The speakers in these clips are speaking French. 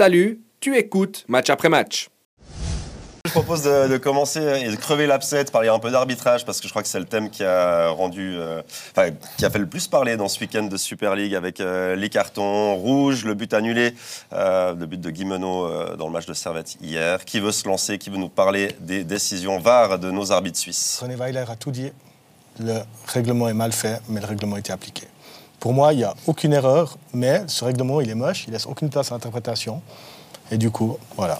Salut, tu écoutes match après match. Je propose de, commencer et de crever l'abcès, de parler un peu d'arbitrage, parce que je crois que c'est le thème qui a rendu, euh, enfin, qui a fait le plus parler dans ce week-end de Super League avec euh, les cartons rouges, le but annulé, euh, le but de Guimeno dans le match de Servette hier. Qui veut se lancer Qui veut nous parler des décisions VAR de nos arbitres suisses? René Weiler a tout dit. Le règlement est mal fait, mais le règlement a été appliqué. Pour moi, il n'y a aucune erreur, mais ce règlement, il est moche, il laisse aucune place à l'interprétation. Et du coup, voilà.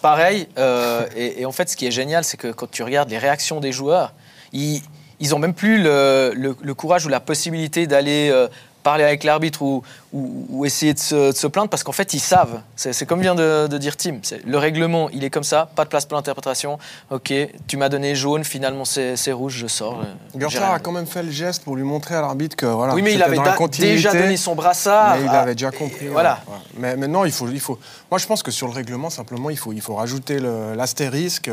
Pareil, euh, et, en fait, ce qui est génial, c'est que quand tu regardes les réactions des joueurs, ils, ils ont même plus le, courage ou la possibilité d'aller euh, parler avec l'arbitre ou, ou, essayer de se, plaindre parce qu'en fait, ils savent. C'est comme vient de, dire Tim. Le règlement, il est comme ça, pas de place pour l'interprétation. Ok, tu m'as donné jaune, finalement c'est rouge, je sors. Euh, Gertler a quand même fait le geste pour lui montrer à l'arbitre que voilà. Oui, mais il avait déjà donné son brassard. Mais il avait déjà compris. voilà. Mais maintenant, il faut, il faut. Moi, je pense que sur le règlement, simplement, il faut, il faut rajouter l'astérisque.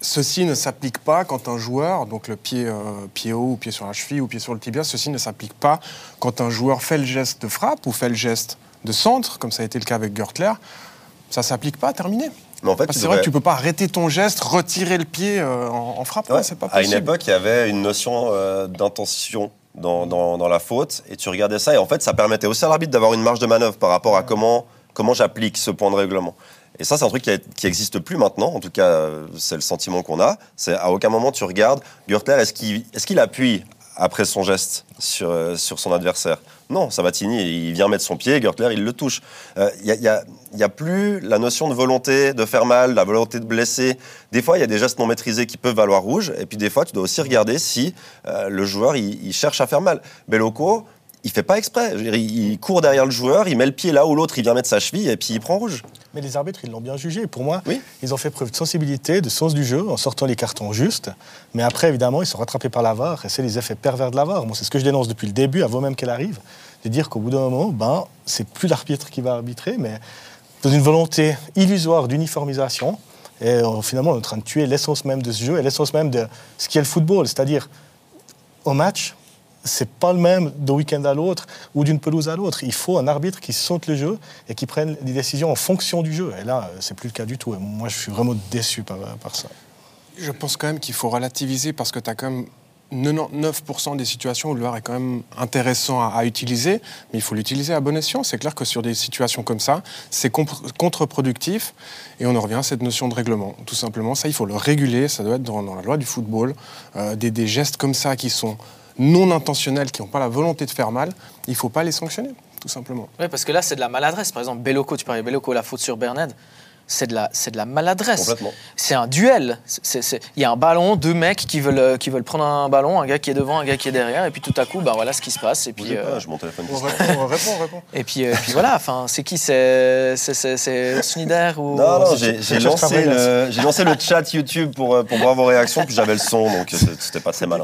Ceci ne s'applique pas quand un joueur, donc le pied, euh, pied haut ou pied sur la cheville ou pied sur le tibia, ceci ne s'applique pas quand un joueur fait le geste de frappe ou fait le geste de centre, comme ça a été le cas avec Gertler. Ça s'applique pas, terminé. Mais en fait, c'est vrai que tu peux pas arrêter ton geste, retirer le pied euh, en, frappe. c'est pas possible. À une époque, il y avait une notion euh, d'intention dans, dans, la faute, et tu regardais ça, et en fait, ça permettait aussi à l'arbitre d'avoir une marge de manœuvre par rapport à comment, comment j'applique ce point de règlement. Et ça, c'est un truc qui n'existe plus maintenant. En tout cas, c'est le sentiment qu'on a. C'est à aucun moment tu regardes Gürtler, est-ce qu'il est qu'il appuie après son geste sur, euh, sur son adversaire? Non, Sabatini, il vient mettre son pied, Gürtler, il le touche. Il euh, n'y a, y a, plus la notion de volonté de faire mal, la volonté de blesser. Des fois, il y a des gestes non maîtrisés qui peuvent valoir rouge. Et puis des fois, tu dois aussi regarder si euh, le joueur, il, il, cherche à faire mal. Belloco, il fait pas exprès. il court derrière le joueur, il met le pied là où l'autre, il vient mettre sa cheville et puis il prend rouge. Mais les arbitres, ils l'ont bien jugé. Pour moi, ils ont fait preuve de sensibilité, de sens du jeu, en sortant les cartons justes. Mais après, évidemment, ils sont rattrapés par la VAR et c'est les effets pervers de la VAR. Moi, c'est ce que je dénonce depuis le début, avant même qu'elle arrive, de dire qu'au bout d'un moment, ben, c'est plus l'arbitre qui va arbitrer, mais dans une volonté illusoire d'uniformisation. Et euh, finalement, on est en train de tuer l'essence même de ce jeu et l'essence même de ce qui est le football. C'est-à-dire, au match, c'est pas le même d'un week-end à l'autre ou d'une pelouse à l'autre. Il faut un arbitre qui saute le jeu et qui prenne des décisions en fonction du jeu. Et là, c'est plus le cas du tout. Et moi, je suis vraiment déçu par, ça. Je pense quand même qu'il faut relativiser parce que tu as quand même 99% des situations où le VAR est quand même intéressant à, utiliser, mais il faut l'utiliser à bon escient. C'est clair que sur des situations comme ça, c'est contre-productif et on en revient à cette notion de règlement. Tout simplement, ça, il faut le réguler, ça doit être dans, la loi du football. Euh, des, gestes comme ça qui sont non intentionnels, qui n'ont pas la volonté de faire mal, il ne faut pas les sanctionner, tout simplement. Oui, parce que là, c'est de la maladresse. Par exemple, Belloco, tu parlais de Belloco, la faute sur Bernard c'est de la, c'est de la maladresse. C'est un duel. Il y a un ballon, deux mecs qui veulent, qui veulent prendre un ballon, un gars qui est devant, un gars qui est derrière, et puis tout à coup, ben voilà ce qui se passe. Et puis, euh, je mon téléphone. On répond, on répond, on répond. Et puis, euh, puis voilà. Enfin, c'est qui C'est Snider ou Non, non. J'ai lancé, le, j'ai lancé le chat YouTube pour, euh, pour voir vos réactions, puis j'avais le son, donc c'était pas très mal.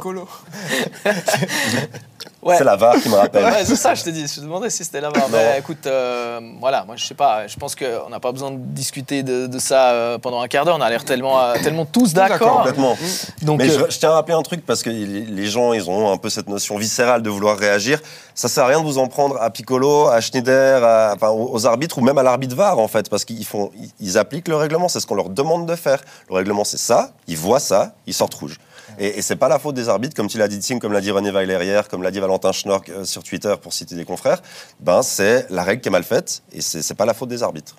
C'est la VAR qui me rappelle. Ouais, c'est ça, je te dis. Je te demandais si c'était la VAR. Mais écoute, euh, voilà, moi je sais pas. Je pense qu'on n'a pas besoin de discuter de, ça euh, pendant un quart d'heure. On a l'air tellement, euh, tellement tous d'accord. Complètement. Donc, Mais je, tiens à rappeler un truc parce que les gens, ils ont un peu cette notion viscérale de vouloir réagir. Ça sert à rien de vous en prendre à Piccolo, à Schneider, enfin, aux arbitres ou même à l'arbitre VAR en fait, parce qu'ils font, ils appliquent le règlement. C'est ce qu'on leur demande de faire. Le règlement, c'est ça. Ils voient ça, ils sortent rouge. Et, et c'est pas la faute des arbitres, comme tu l'as dit, Tim, comme l'a dit René Weiler hier, comme l'a dit Valentin Schnork euh, sur Twitter, pour citer des confrères. Ben, c'est la règle qui est mal faite, et c'est pas la faute des arbitres.